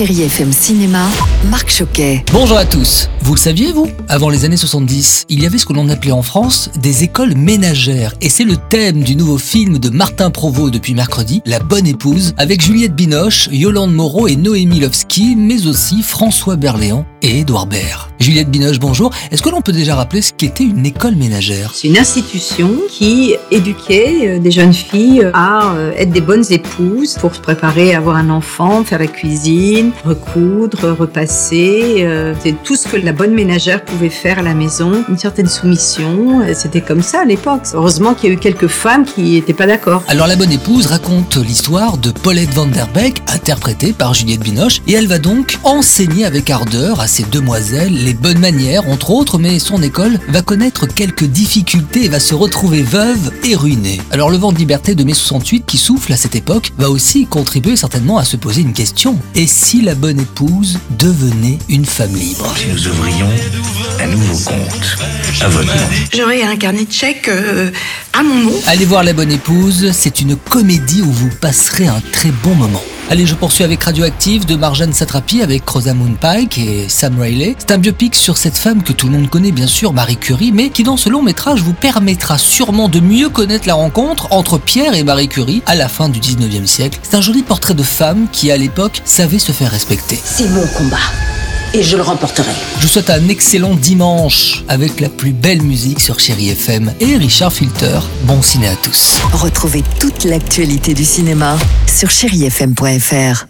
Chérie FM Cinéma, Marc Choquet. Bonjour à tous. Vous le saviez, vous? Avant les années 70, il y avait ce que l'on appelait en France des écoles ménagères. Et c'est le thème du nouveau film de Martin Provost depuis mercredi, La Bonne Épouse, avec Juliette Binoche, Yolande Moreau et Noémie Lovski, mais aussi François Berléand et Édouard Baird. Juliette Binoche, bonjour. Est-ce que l'on peut déjà rappeler ce qu'était une école ménagère? C'est une institution qui éduquait euh, des jeunes filles à euh, être des bonnes épouses pour se préparer à avoir un enfant, faire la cuisine, recoudre, repasser. euh, C'est tout ce que la bonne ménagère pouvait faire à la maison. Une certaine soumission. euh, C'était comme ça à l'époque. Heureusement qu'il y a eu quelques femmes qui n'étaient pas d'accord. Alors La Bonne Épouse raconte l'histoire de Paulette Van Der Beek, interprétée par Juliette Binoche, et elle va donc enseigner avec ardeur à ces demoiselles les bonnes manières, entre autres, mais son école va connaître quelques difficultés et va se retrouver veuve et ruinée. Alors le vent de liberté de mai 68 qui souffle à cette époque va aussi contribuer certainement à se poser une question. Et si la bonne épouse devenait une femme libre Si nous ouvrions un nouveau compte à votre nom. J'aurai un carnet de chèques euh, à mon nom. Allez voir La Bonne Épouse, c'est une comédie où vous passerez un très bon moment. Allez, je poursuis avec Radioactive de Marjane Satrapi avec Rosamund Pike et Sam Riley. C'est un biopic sur cette femme que tout le monde connaît bien sûr, Marie Curie, mais qui dans ce long métrage vous permettra sûrement de mieux connaître la rencontre entre Pierre et Marie Curie à la fin du 19e siècle. C'est un joli portrait de femme qui à l'époque savait se faire respecter. C'est mon combat. Et je le remporterai. Je vous souhaite un excellent dimanche avec la plus belle musique sur Chéri FM et Richard Filter. Bon ciné à tous. Retrouvez toute l'actualité du cinéma sur chérifm.fr.